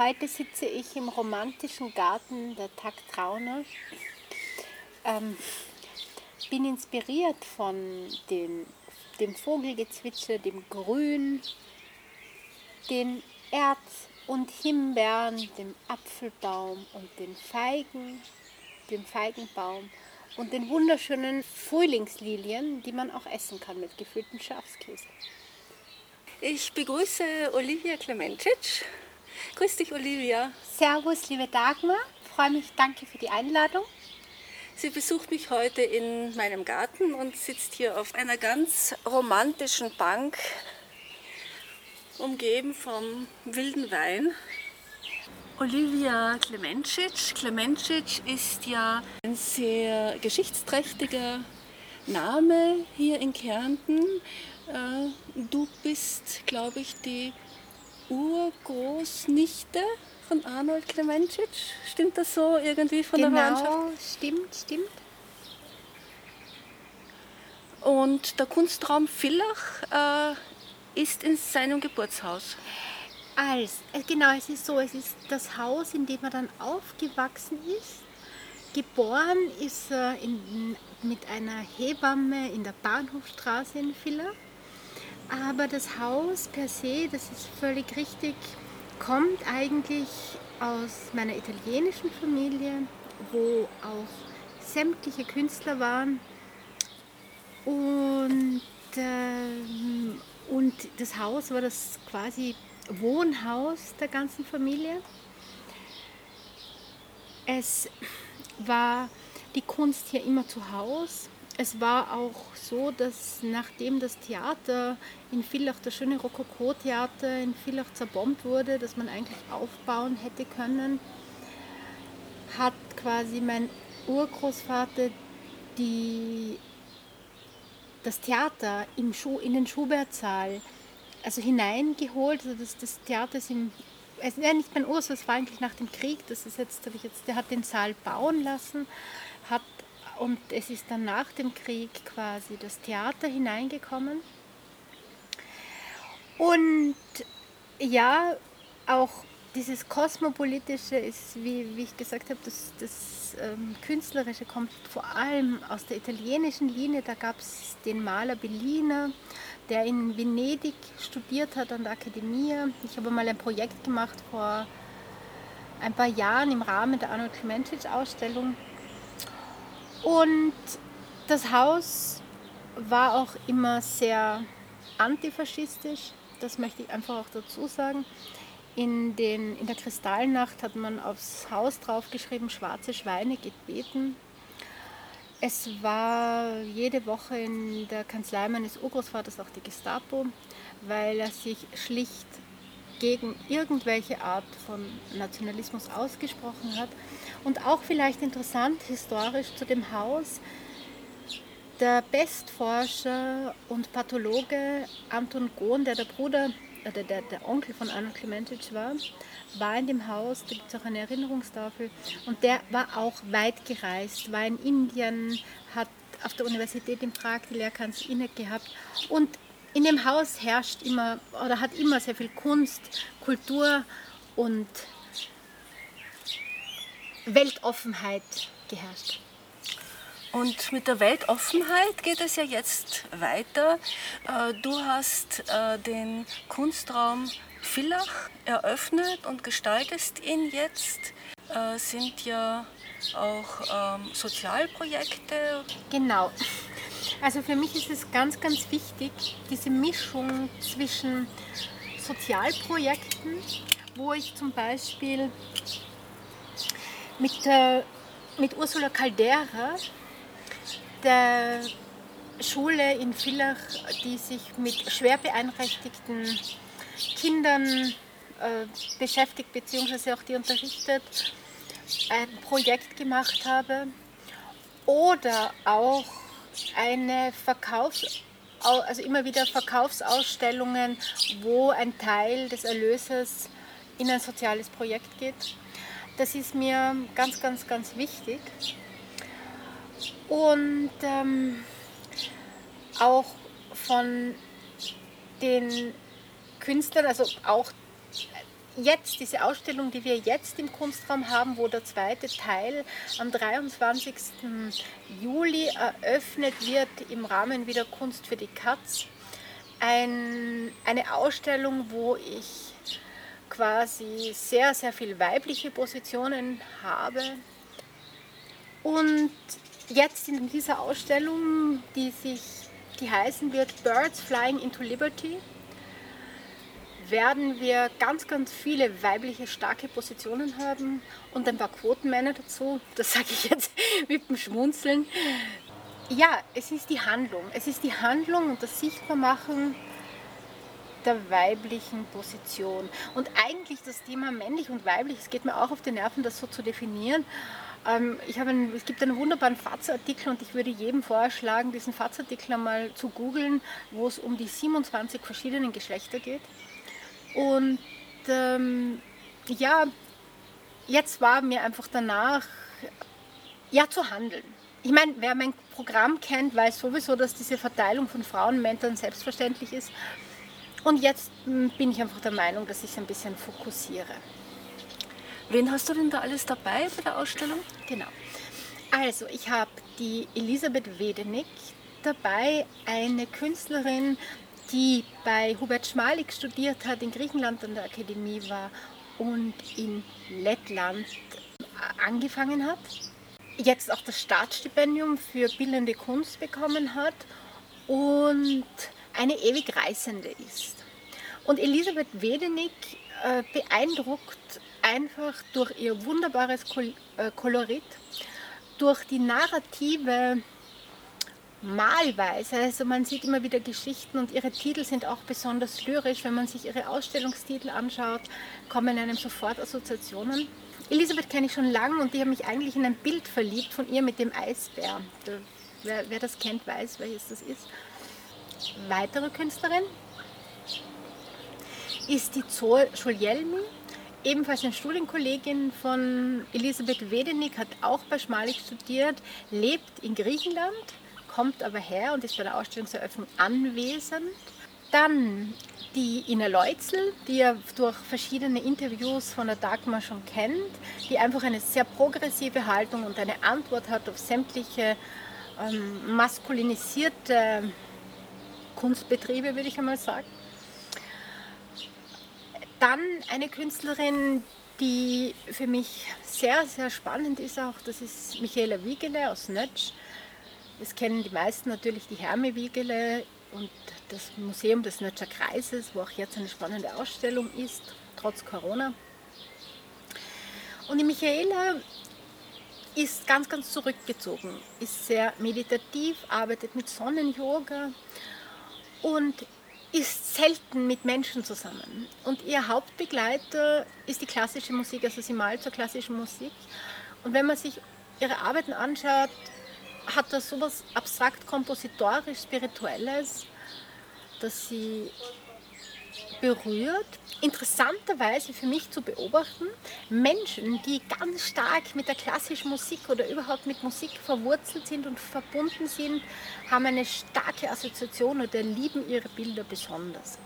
heute sitze ich im romantischen Garten der Tag Trauner. Ähm, bin inspiriert von den, dem Vogelgezwitscher, dem Grün, den Erz- und Himbeeren, dem Apfelbaum und den Feigen, dem Feigenbaum und den wunderschönen Frühlingslilien, die man auch essen kann mit gefülltem Schafskäse. Ich begrüße Olivia Klemencic. Grüß dich, Olivia. Servus, liebe Dagmar. Freue mich, danke für die Einladung. Sie besucht mich heute in meinem Garten und sitzt hier auf einer ganz romantischen Bank, umgeben vom wilden Wein. Olivia Klemencic. Klemencic ist ja ein sehr geschichtsträchtiger Name hier in Kärnten. Äh, du bist, glaube ich, die Urgroßnichte von Arnold Klemencic. Stimmt das so irgendwie von genau, der Verwandtschaft? stimmt, stimmt. Und der Kunstraum Villach äh, ist in seinem Geburtshaus. Als, äh, genau, es ist so, es ist das Haus, in dem er dann aufgewachsen ist. Geboren ist er in, mit einer Hebamme in der Bahnhofstraße in Villach. Aber das Haus per se, das ist völlig richtig, kommt eigentlich aus meiner italienischen Familie, wo auch sämtliche Künstler waren. Und, ähm, und das Haus war das quasi Wohnhaus der ganzen Familie. Es war die Kunst hier immer zu Hause. Es war auch so, dass nachdem das Theater in Villach, das schöne Rokoko-Theater in Villach zerbombt wurde, das man eigentlich aufbauen hätte können, hat quasi mein Urgroßvater die, das Theater im Schu, in den Schubertsaal also hineingeholt. Also das, das Theater ist im ja, nicht mein Urs, es war eigentlich nach dem Krieg, das ist jetzt, ich jetzt, der hat den Saal bauen lassen, hat und es ist dann nach dem Krieg quasi das Theater hineingekommen. Und ja, auch dieses Kosmopolitische ist, wie, wie ich gesagt habe, das, das ähm, Künstlerische kommt vor allem aus der italienischen Linie. Da gab es den Maler Bellina, der in Venedig studiert hat an der Akademie. Ich habe mal ein Projekt gemacht vor ein paar Jahren im Rahmen der Arnold Klemencic Ausstellung. Und das Haus war auch immer sehr antifaschistisch, das möchte ich einfach auch dazu sagen. In, den, in der Kristallnacht hat man aufs Haus draufgeschrieben, schwarze Schweine geht beten. Es war jede Woche in der Kanzlei meines Urgroßvaters auch die Gestapo, weil er sich schlicht gegen irgendwelche Art von Nationalismus ausgesprochen hat. Und auch vielleicht interessant historisch zu dem Haus, der Bestforscher und Pathologe Anton Gohn, der der Bruder, äh, der, der, Onkel von Arnold Klementic war, war in dem Haus, da gibt es auch eine Erinnerungstafel, und der war auch weit gereist, war in Indien, hat auf der Universität in Prag die Lehrkanzler inne gehabt und in dem Haus herrscht immer oder hat immer sehr viel Kunst, Kultur und Weltoffenheit geherrscht. Und mit der Weltoffenheit geht es ja jetzt weiter. Äh, du hast äh, den Kunstraum Villach eröffnet und gestaltest ihn jetzt. Äh, sind ja auch ähm, Sozialprojekte. Genau. Also für mich ist es ganz, ganz wichtig, diese Mischung zwischen Sozialprojekten, wo ich zum Beispiel mit, äh, mit Ursula Caldera, der Schule in Villach, die sich mit schwer beeinträchtigten Kindern äh, beschäftigt, beziehungsweise auch die unterrichtet, ein Projekt gemacht habe. Oder auch eine Verkaufs also immer wieder Verkaufsausstellungen, wo ein Teil des Erlöses in ein soziales Projekt geht. Das ist mir ganz, ganz, ganz wichtig. Und ähm, auch von den Künstlern, also auch jetzt, diese Ausstellung, die wir jetzt im Kunstraum haben, wo der zweite Teil am 23. Juli eröffnet wird im Rahmen wieder Kunst für die Katz. Ein, eine Ausstellung, wo ich quasi sehr, sehr viel weibliche Positionen habe. Und jetzt in dieser Ausstellung, die sich, die heißen wird Birds Flying into Liberty, werden wir ganz, ganz viele weibliche starke Positionen haben und ein paar Quotenmänner dazu. Das sage ich jetzt mit dem Schmunzeln. Ja, es ist die Handlung. Es ist die Handlung und das Sichtbarmachen der weiblichen Position. Und eigentlich das Thema männlich und weiblich, es geht mir auch auf die Nerven, das so zu definieren. Ähm, ich habe einen, es gibt einen wunderbaren FAZ-Artikel und ich würde jedem vorschlagen, diesen FAZ-Artikel einmal zu googeln, wo es um die 27 verschiedenen Geschlechter geht. Und ähm, ja, jetzt war mir einfach danach, ja, zu handeln. Ich meine, wer mein Programm kennt, weiß sowieso, dass diese Verteilung von Frauen und Männern selbstverständlich ist. Und jetzt hm, bin ich einfach der Meinung, dass ich es ein bisschen fokussiere. Wen hast du denn da alles dabei bei der Ausstellung? Genau. Also, ich habe die Elisabeth Wedenick dabei, eine Künstlerin, die bei Hubert Schmalik studiert hat, in Griechenland an der Akademie war und in Lettland angefangen hat, jetzt auch das Staatsstipendium für bildende Kunst bekommen hat und eine ewig Reisende ist. Und Elisabeth Wedenick äh, beeindruckt einfach durch ihr wunderbares äh, Kolorit, durch die narrative malweise. Also man sieht immer wieder Geschichten und ihre Titel sind auch besonders lyrisch. Wenn man sich ihre Ausstellungstitel anschaut, kommen einem sofort Assoziationen. Elisabeth kenne ich schon lange und die habe mich eigentlich in ein Bild verliebt von ihr mit dem Eisbär. Wer, wer das kennt, weiß, welches das ist. Weitere Künstlerin ist die Zoe Schuljelmi, ebenfalls eine Studienkollegin von Elisabeth Wedenick, hat auch bei Schmalik studiert, lebt in Griechenland kommt aber her und ist bei der Ausstellungseröffnung anwesend. Dann die Ina Leutzel, die ihr durch verschiedene Interviews von der Dagmar schon kennt, die einfach eine sehr progressive Haltung und eine Antwort hat auf sämtliche ähm, maskulinisierte Kunstbetriebe, würde ich einmal sagen. Dann eine Künstlerin, die für mich sehr, sehr spannend ist auch, das ist Michaela Wiegele aus Nötsch. Es kennen die meisten natürlich die Herme-Wiegele und das Museum des Nötscher Kreises, wo auch jetzt eine spannende Ausstellung ist, trotz Corona. Und die Michaela ist ganz, ganz zurückgezogen, ist sehr meditativ, arbeitet mit Sonnenyoga und ist selten mit Menschen zusammen. Und ihr Hauptbegleiter ist die klassische Musik, also sie malt zur klassischen Musik. Und wenn man sich ihre Arbeiten anschaut, hat das sowas abstrakt kompositorisch spirituelles, das sie berührt. Interessanterweise für mich zu beobachten, Menschen, die ganz stark mit der klassischen Musik oder überhaupt mit Musik verwurzelt sind und verbunden sind, haben eine starke Assoziation oder lieben ihre Bilder besonders.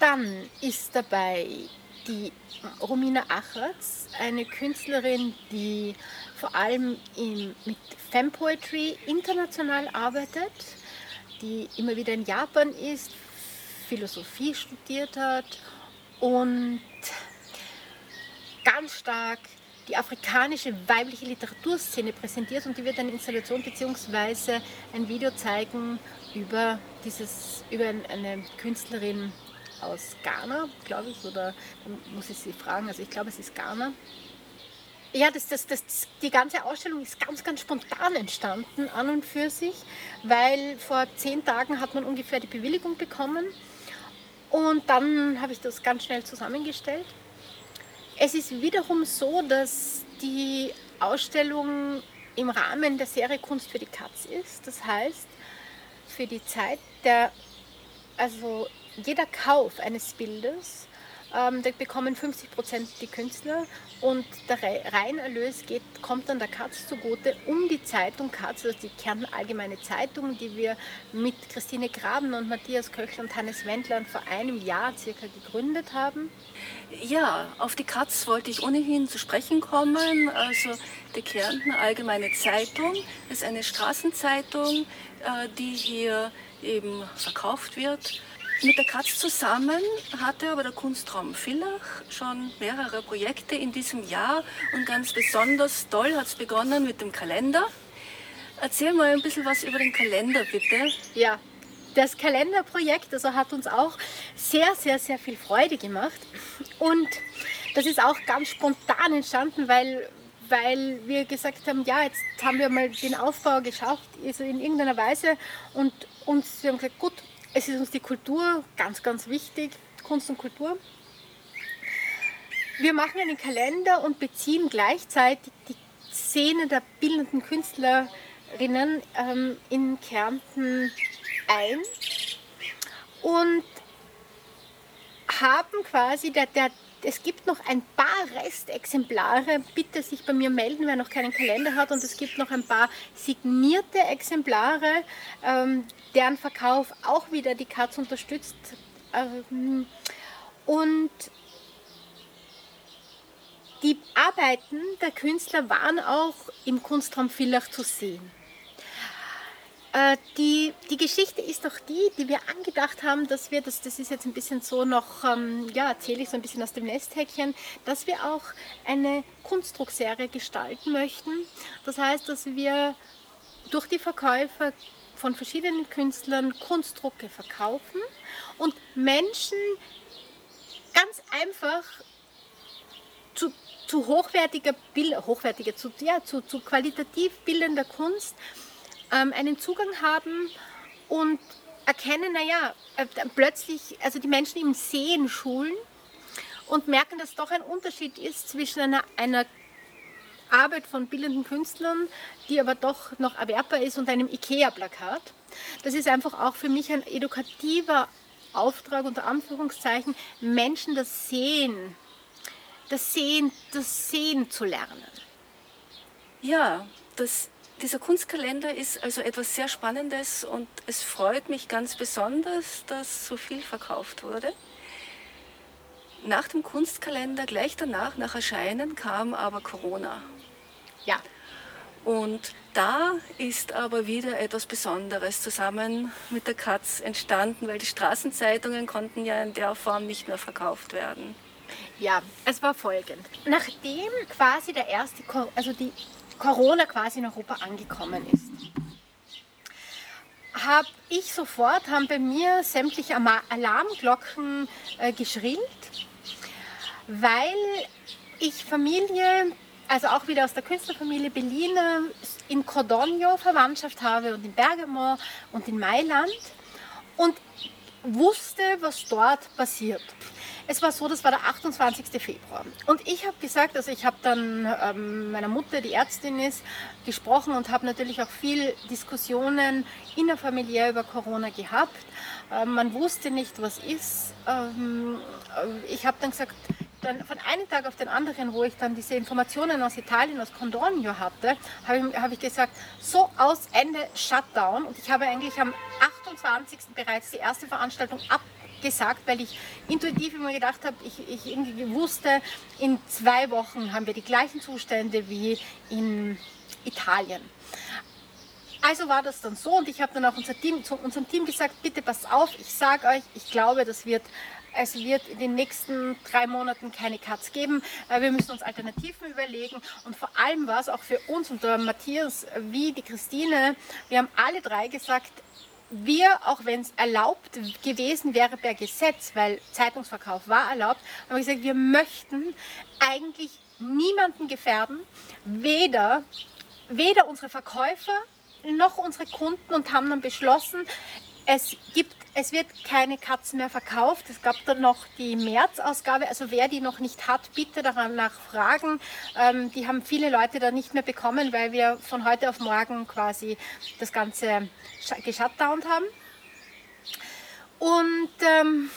Dann ist dabei die Romina Achatz, eine Künstlerin, die vor allem in, mit Fempoetry international arbeitet, die immer wieder in Japan ist, Philosophie studiert hat und ganz stark die afrikanische weibliche Literaturszene präsentiert und die wird eine Installation bzw. ein Video zeigen über, dieses, über eine Künstlerin aus Ghana, glaube ich, oder muss ich Sie fragen, also ich glaube es ist Ghana, ja, das, das, das, die ganze Ausstellung ist ganz, ganz spontan entstanden an und für sich, weil vor zehn Tagen hat man ungefähr die Bewilligung bekommen und dann habe ich das ganz schnell zusammengestellt. Es ist wiederum so, dass die Ausstellung im Rahmen der Serie Kunst für die Katz ist. Das heißt, für die Zeit der, also jeder Kauf eines Bildes ähm, da bekommen 50 Prozent die Künstler und der Reinerlös geht, kommt dann der Katz zugute, um die Zeitung Katz, also die Kärnten Allgemeine Zeitung, die wir mit Christine Graben und Matthias Köchler und Hannes Wendler vor einem Jahr circa gegründet haben. Ja, auf die Katz wollte ich ohnehin zu sprechen kommen. Also die Kärnten Allgemeine Zeitung ist eine Straßenzeitung, äh, die hier eben verkauft wird mit der Katz zusammen hatte aber der Kunstraum Villach schon mehrere Projekte in diesem Jahr und ganz besonders toll hat es begonnen mit dem Kalender. Erzähl mal ein bisschen was über den Kalender, bitte. Ja, das Kalenderprojekt also hat uns auch sehr, sehr, sehr viel Freude gemacht. Und das ist auch ganz spontan entstanden, weil, weil wir gesagt haben, ja, jetzt haben wir mal den Aufbau geschafft, also in irgendeiner Weise. Und uns, wir haben gesagt, gut, es ist uns die Kultur ganz, ganz wichtig, Kunst und Kultur. Wir machen einen Kalender und beziehen gleichzeitig die Szene der bildenden Künstlerinnen ähm, in Kärnten ein und haben quasi, der, der, es gibt noch ein paar Restexemplare. Bitte sich bei mir melden, wer noch keinen Kalender hat. Und es gibt noch ein paar signierte Exemplare, ähm, deren Verkauf auch wieder die Katz unterstützt. Ähm, und die Arbeiten der Künstler waren auch im Kunstraum Villach zu sehen. Äh, die, die Geschichte ist doch die, die wir angedacht haben, dass wir, das, das ist jetzt ein bisschen so noch, ähm, ja, erzähle ich so ein bisschen aus dem Nesthäkchen, dass wir auch eine Kunstdruckserie gestalten möchten. Das heißt, dass wir durch die Verkäufer von verschiedenen Künstlern Kunstdrucke verkaufen und Menschen ganz einfach zu, zu hochwertiger hochwertiger, zu, ja, zu, zu qualitativ bildender Kunst ähm, einen Zugang haben und erkennen, naja, äh, plötzlich, also die Menschen im Sehen schulen und merken, dass doch ein Unterschied ist zwischen einer, einer Arbeit von bildenden Künstlern, die aber doch noch erwerbbar ist, und einem IKEA-Plakat. Das ist einfach auch für mich ein edukativer Auftrag unter Anführungszeichen, Menschen das Sehen, das Sehen, das Sehen zu lernen. Ja, das dieser Kunstkalender ist also etwas sehr Spannendes und es freut mich ganz besonders, dass so viel verkauft wurde. Nach dem Kunstkalender, gleich danach, nach Erscheinen, kam aber Corona. Ja. Und da ist aber wieder etwas Besonderes zusammen mit der Katz entstanden, weil die Straßenzeitungen konnten ja in der Form nicht mehr verkauft werden. Ja, es war folgend. Nachdem quasi der erste, also die Corona quasi in Europa angekommen ist, habe ich sofort, haben bei mir sämtliche Alarmglocken äh, geschrillt, weil ich Familie, also auch wieder aus der Künstlerfamilie Berliner, in Cordogno Verwandtschaft habe und in Bergamo und in Mailand und wusste, was dort passiert. Es war so, das war der 28. Februar. Und ich habe gesagt, also ich habe dann ähm, meiner Mutter, die Ärztin ist, gesprochen und habe natürlich auch viel Diskussionen innerfamiliär über Corona gehabt. Ähm, man wusste nicht, was ist. Ähm, äh, ich habe dann gesagt, dann von einem Tag auf den anderen, wo ich dann diese Informationen aus Italien, aus Condornio hatte, habe ich, hab ich gesagt, so aus Ende Shutdown. Und ich habe eigentlich am 28. bereits die erste Veranstaltung ab gesagt, weil ich intuitiv immer gedacht habe, ich, ich irgendwie wusste, in zwei Wochen haben wir die gleichen Zustände wie in Italien. Also war das dann so und ich habe dann auch unser Team, zu unserem Team gesagt, bitte passt auf, ich sage euch, ich glaube, das wird es wird in den nächsten drei Monaten keine Cuts geben. Wir müssen uns Alternativen überlegen. Und vor allem war es auch für uns und der Matthias wie die Christine, wir haben alle drei gesagt, wir, auch wenn es erlaubt gewesen wäre per Gesetz, weil Zeitungsverkauf war erlaubt, haben wir gesagt, wir möchten eigentlich niemanden gefährden, weder, weder unsere Verkäufer noch unsere Kunden und haben dann beschlossen, es gibt es wird keine Katzen mehr verkauft. Es gab dann noch die März-Ausgabe. Also wer die noch nicht hat, bitte danach fragen. Ähm, die haben viele Leute da nicht mehr bekommen, weil wir von heute auf morgen quasi das Ganze geshutdownt haben. Und ähm,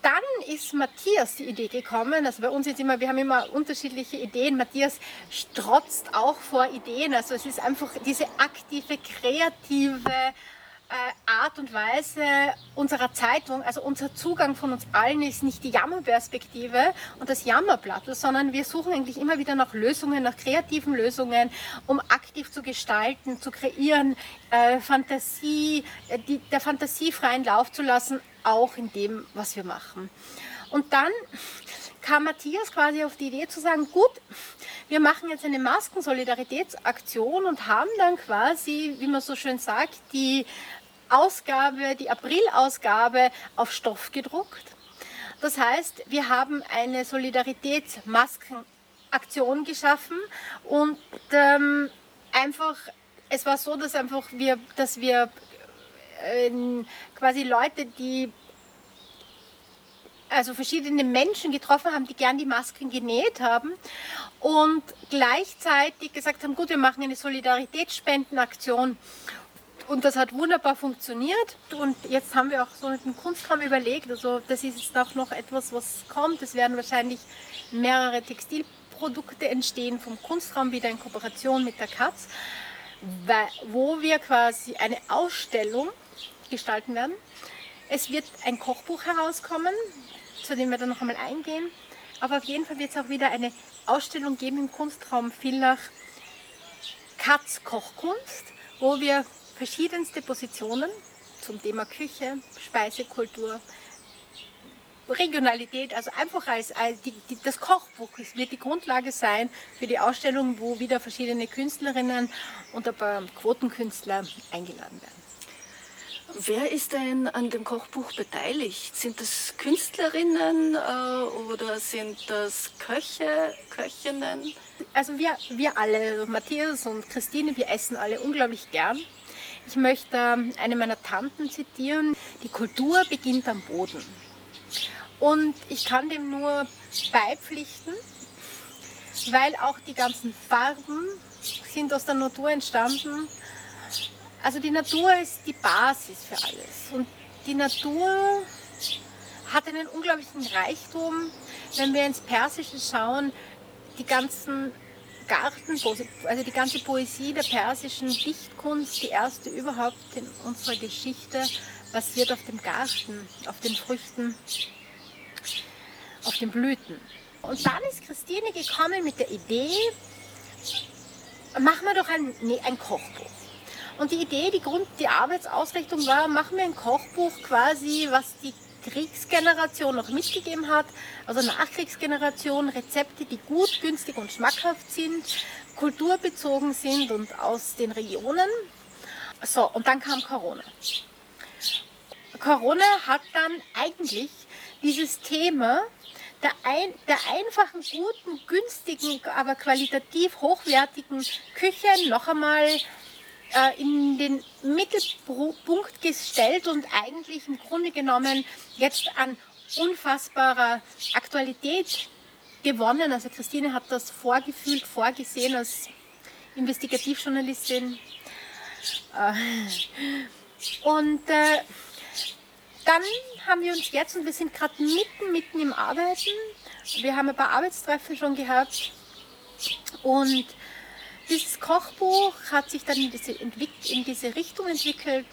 dann ist Matthias die Idee gekommen. Also bei uns ist immer, wir haben immer unterschiedliche Ideen. Matthias strotzt auch vor Ideen. Also es ist einfach diese aktive, kreative Art und Weise unserer Zeitung, also unser Zugang von uns allen ist nicht die Jammerperspektive und das Jammerblatt, sondern wir suchen eigentlich immer wieder nach Lösungen, nach kreativen Lösungen, um aktiv zu gestalten, zu kreieren, äh, Fantasie, äh, die, der Fantasie freien Lauf zu lassen, auch in dem, was wir machen. Und dann kam Matthias quasi auf die Idee zu sagen, gut, wir machen jetzt eine Maskensolidaritätsaktion und haben dann quasi, wie man so schön sagt, die Ausgabe, die April-Ausgabe auf Stoff gedruckt. Das heißt, wir haben eine Solidaritätsmaskenaktion geschaffen und ähm, einfach, es war so, dass einfach wir, dass wir äh, quasi Leute, die also verschiedene Menschen getroffen haben, die gern die Masken genäht haben und gleichzeitig gesagt haben, gut, wir machen eine Solidaritätsspendenaktion und das hat wunderbar funktioniert. Und jetzt haben wir auch so mit dem Kunstraum überlegt, also das ist jetzt auch noch etwas, was kommt. Es werden wahrscheinlich mehrere Textilprodukte entstehen vom Kunstraum wieder in Kooperation mit der Katz, wo wir quasi eine Ausstellung gestalten werden. Es wird ein Kochbuch herauskommen, zu dem wir dann noch einmal eingehen. Aber auf jeden Fall wird es auch wieder eine Ausstellung geben im Kunstraum Villach Katz Kochkunst, wo wir verschiedenste Positionen zum Thema Küche, Speisekultur, Regionalität, also einfach als, als die, die, das Kochbuch wird die Grundlage sein für die Ausstellung, wo wieder verschiedene Künstlerinnen und ein paar Quotenkünstler eingeladen werden. Wer ist denn an dem Kochbuch beteiligt? Sind das Künstlerinnen äh, oder sind das Köche, Köchinnen? Also wir, wir alle, Matthias und Christine, wir essen alle unglaublich gern. Ich möchte eine meiner Tanten zitieren. Die Kultur beginnt am Boden. Und ich kann dem nur beipflichten, weil auch die ganzen Farben sind aus der Natur entstanden. Also die Natur ist die Basis für alles. Und die Natur hat einen unglaublichen Reichtum. Wenn wir ins Persische schauen, die ganzen Garten, also die ganze Poesie der persischen Dichtkunst, die erste überhaupt in unserer Geschichte, basiert auf dem Garten, auf den Früchten, auf den Blüten. Und dann ist Christine gekommen mit der Idee, machen wir doch ein, nee, ein Kochbuch. Und die Idee, die Grund, die Arbeitsausrichtung war, machen wir ein Kochbuch quasi, was die Kriegsgeneration noch mitgegeben hat, also Nachkriegsgeneration, Rezepte, die gut, günstig und schmackhaft sind, kulturbezogen sind und aus den Regionen. So, und dann kam Corona. Corona hat dann eigentlich dieses Thema der, ein, der einfachen, guten, günstigen, aber qualitativ hochwertigen Küche noch einmal äh, in den Mittelpunkt gestellt und eigentlich im Grunde genommen jetzt an unfassbarer Aktualität gewonnen. Also Christine hat das vorgefühlt, vorgesehen als Investigativjournalistin. Äh, und äh, dann haben wir uns jetzt, und wir sind gerade mitten, mitten im Arbeiten, wir haben ein paar Arbeitstreffen schon gehabt und dieses Kochbuch hat sich dann in diese, in diese Richtung entwickelt,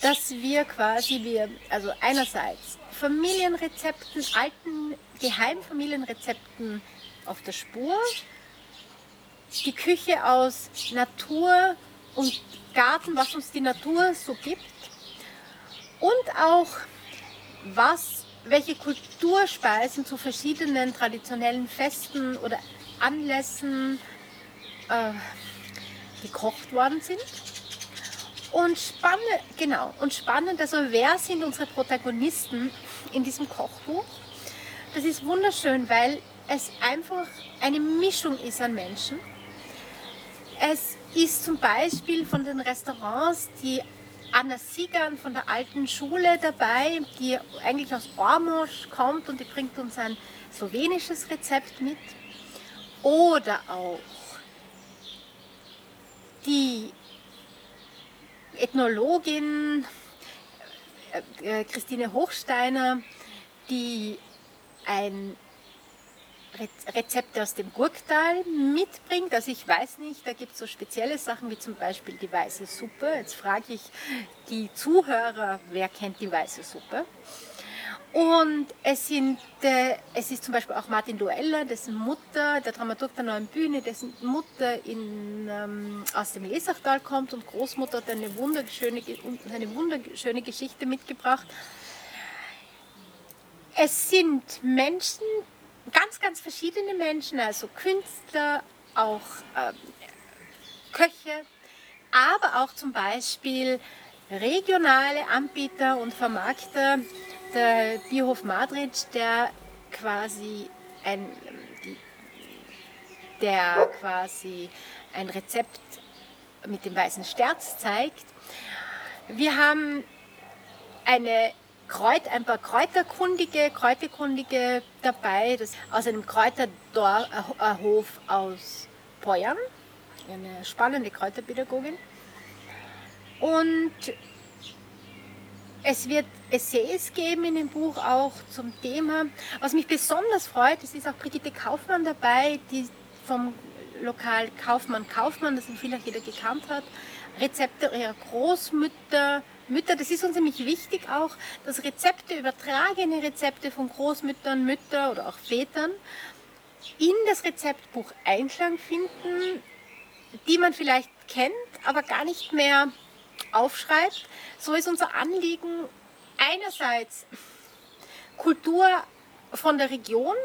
dass wir quasi, wir, also einerseits Familienrezepten, alten Geheimfamilienrezepten auf der Spur, die Küche aus Natur und Garten, was uns die Natur so gibt und auch was, welche Kulturspeisen zu verschiedenen traditionellen Festen oder Anlässen äh, gekocht worden sind. Und spannend, genau, und spannend, also wer sind unsere Protagonisten in diesem Kochbuch? Das ist wunderschön, weil es einfach eine Mischung ist an Menschen. Es ist zum Beispiel von den Restaurants, die Anna Siegern von der alten Schule dabei, die eigentlich aus Ormosch kommt und die bringt uns ein slowenisches Rezept mit. Oder auch die Ethnologin äh, Christine Hochsteiner, die ein Rezepte aus dem Gurktal mitbringt. Also ich weiß nicht, da gibt es so spezielle Sachen wie zum Beispiel die weiße Suppe. Jetzt frage ich die Zuhörer, wer kennt die weiße Suppe? Und es, sind, äh, es ist zum Beispiel auch Martin Dueller, dessen Mutter, der Dramaturg der Neuen Bühne, dessen Mutter in, ähm, aus dem Lesachtal kommt und Großmutter hat eine wunderschöne, eine wunderschöne Geschichte mitgebracht. Es sind Menschen, ganz, ganz verschiedene Menschen, also Künstler, auch äh, Köche, aber auch zum Beispiel regionale Anbieter und Vermarkter, der Biohof Madrid, der quasi ein, der quasi ein Rezept mit dem weißen Sterz zeigt. Wir haben eine Kräut, ein paar Kräuterkundige, Kräuterkundige dabei, das aus einem Kräuterhof aus Poyern, eine spannende Kräuterpädagogin. Und es wird Essays geben in dem Buch auch zum Thema. Was mich besonders freut, es ist auch Brigitte Kaufmann dabei, die vom Lokal Kaufmann Kaufmann, das vielleicht jeder gekannt hat, Rezepte ihrer Großmütter, Mütter, das ist uns nämlich wichtig auch, dass Rezepte, übertragene Rezepte von Großmüttern, Müttern oder auch Vätern in das Rezeptbuch Einklang finden, die man vielleicht kennt, aber gar nicht mehr aufschreibt. So ist unser Anliegen einerseits Kultur von der Region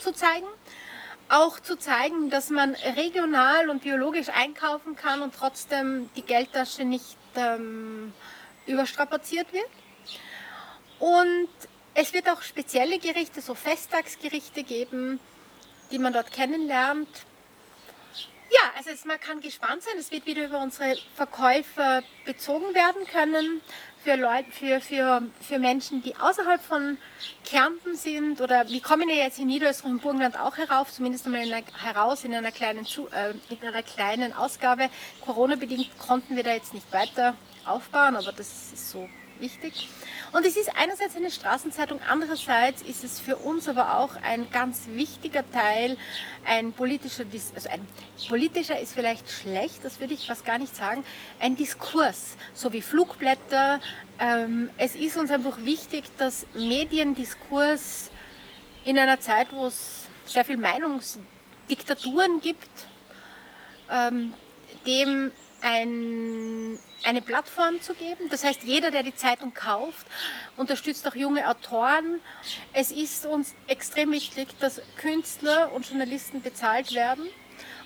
zu zeigen, auch zu zeigen, dass man regional und biologisch einkaufen kann und trotzdem die Geldtasche nicht ähm, überstrapaziert wird. Und es wird auch spezielle Gerichte, so Festtagsgerichte geben, die man dort kennenlernt. Ja, also man kann gespannt sein. Es wird wieder über unsere Verkäufer bezogen werden können für, Leute, für, für, für Menschen, die außerhalb von Kärnten sind. Oder wir kommen ja jetzt in Niederösterreich und Burgenland auch herauf, zumindest einmal in einer, heraus in einer, kleinen, äh, in einer kleinen Ausgabe. Corona-bedingt konnten wir da jetzt nicht weiter aufbauen, aber das ist so wichtig. Und es ist einerseits eine Straßenzeitung, andererseits ist es für uns aber auch ein ganz wichtiger Teil, ein politischer, also ein politischer ist vielleicht schlecht, das würde ich fast gar nicht sagen, ein Diskurs, so wie Flugblätter. Ähm, es ist uns einfach wichtig, dass Mediendiskurs in einer Zeit, wo es sehr viel Meinungsdiktaturen gibt, ähm, dem ein, eine Plattform zu geben. Das heißt, jeder, der die Zeitung kauft, unterstützt auch junge Autoren. Es ist uns extrem wichtig, dass Künstler und Journalisten bezahlt werden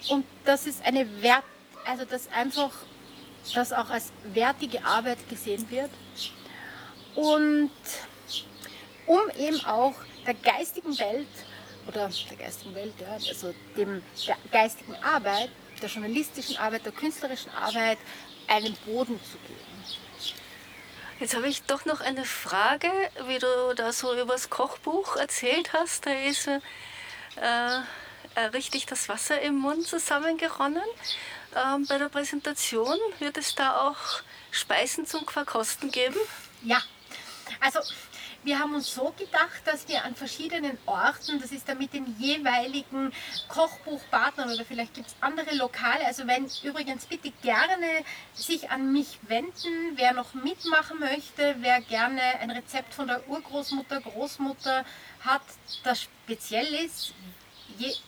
und das ist eine Wert, also dass einfach das auch als wertige Arbeit gesehen wird. Und um eben auch der geistigen Welt oder der geistigen Welt, ja, also dem, der geistigen Arbeit der journalistischen Arbeit, der künstlerischen Arbeit einen Boden zu geben. Jetzt habe ich doch noch eine Frage, wie du da so über das Kochbuch erzählt hast. Da ist äh, äh, richtig das Wasser im Mund zusammengeronnen. Ähm, bei der Präsentation wird es da auch Speisen zum Verkosten geben? Ja, also wir haben uns so gedacht, dass wir an verschiedenen Orten, das ist dann mit den jeweiligen Kochbuchpartnern oder vielleicht gibt es andere Lokale, also wenn übrigens bitte gerne sich an mich wenden, wer noch mitmachen möchte, wer gerne ein Rezept von der Urgroßmutter, Großmutter hat, das speziell ist,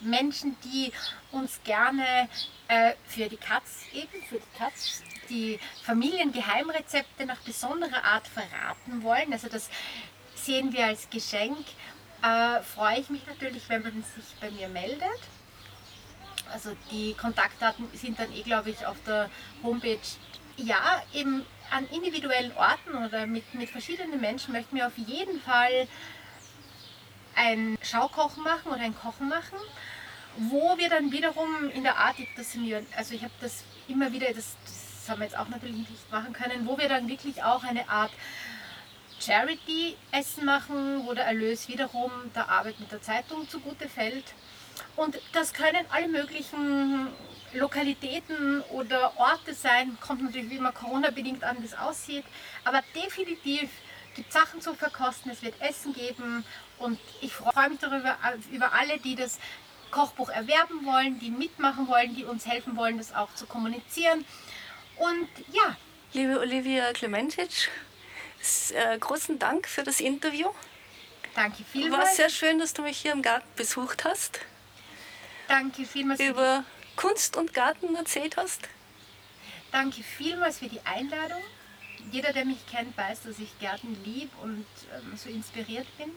Menschen, die uns gerne äh, für die Katz eben, für die Katz, die Familiengeheimrezepte nach besonderer Art verraten wollen. Also das sehen wir als Geschenk. Äh, freue ich mich natürlich, wenn man sich bei mir meldet. Also die Kontaktdaten sind dann eh, glaube ich, auf der Homepage. Ja, eben an individuellen Orten oder mit, mit verschiedenen Menschen möchten wir auf jeden Fall ein Schaukochen machen oder ein Kochen machen, wo wir dann wiederum in der Art, das sind also ich habe das immer wieder, das das haben wir jetzt auch natürlich nicht machen können, wo wir dann wirklich auch eine Art Charity-Essen machen, wo der Erlös wiederum der Arbeit mit der Zeitung zugute fällt. Und das können alle möglichen Lokalitäten oder Orte sein, kommt natürlich wie immer Corona-bedingt an, wie es aussieht, aber definitiv gibt Sachen zu verkosten, es wird Essen geben und ich freue mich darüber, über alle, die das Kochbuch erwerben wollen, die mitmachen wollen, die uns helfen wollen, das auch zu kommunizieren. Und ja. Liebe Olivia Klementic, äh, großen Dank für das Interview. Danke vielmals. War sehr schön, dass du mich hier im Garten besucht hast. Danke vielmals. Über Kunst und Garten erzählt hast. Danke vielmals für die Einladung. Jeder, der mich kennt, weiß, dass ich Gärten lieb und ähm, so inspiriert bin.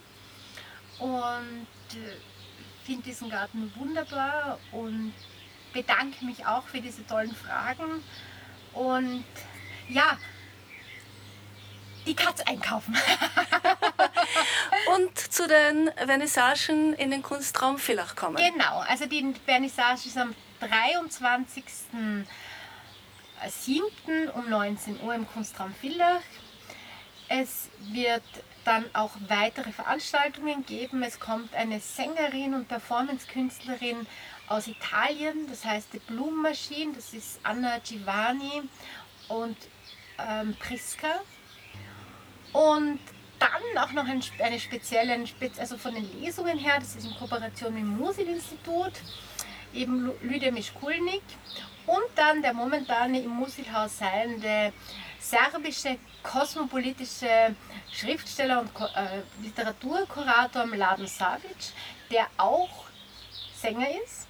Und äh, finde diesen Garten wunderbar und bedanke mich auch für diese tollen Fragen. Und ja, die Katze einkaufen. und zu den Vernissagen in den Kunstraum Villach kommen. Genau, also die Vernissage ist am 23.07. um 19 Uhr im Kunstraum Villach. Es wird dann auch weitere Veranstaltungen geben. Es kommt eine Sängerin und Performancekünstlerin aus Italien, das heißt die Bloom Machine, das ist Anna Giovanni und ähm, Priska. Und dann auch noch ein, eine spezielle, also von den Lesungen her, das ist in Kooperation mit dem Musil-Institut, eben Lydia Mischkulnik und dann der momentane im Musilhaus seiende serbische kosmopolitische Schriftsteller und äh, Literaturkurator Mladen Savic, der auch Sänger ist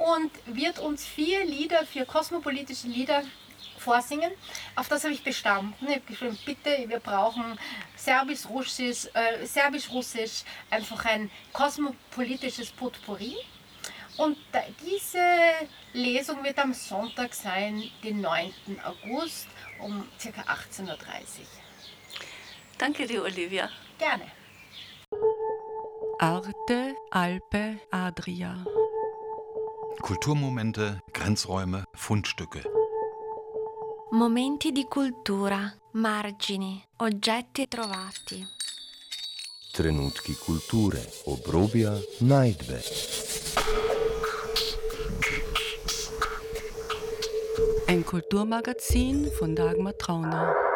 und wird uns vier Lieder, vier kosmopolitische Lieder vorsingen. Auf das habe ich bestanden. Ich habe geschrieben, bitte, wir brauchen Serbisch-Russisch, äh, Serbisch-Russisch, einfach ein kosmopolitisches Potpourri. Und diese Lesung wird am Sonntag sein, den 9. August um ca. 18.30 Uhr. Danke dir, Olivia. Gerne. Arte, Alpe, Adria. Kulturmomente, Grenzräume, Fundstücke. Momenti di cultura, margini, oggetti trovati. Trenutki kulture, obrobja, najdbe. Ein Kulturmagazin von Dagmar Trauner.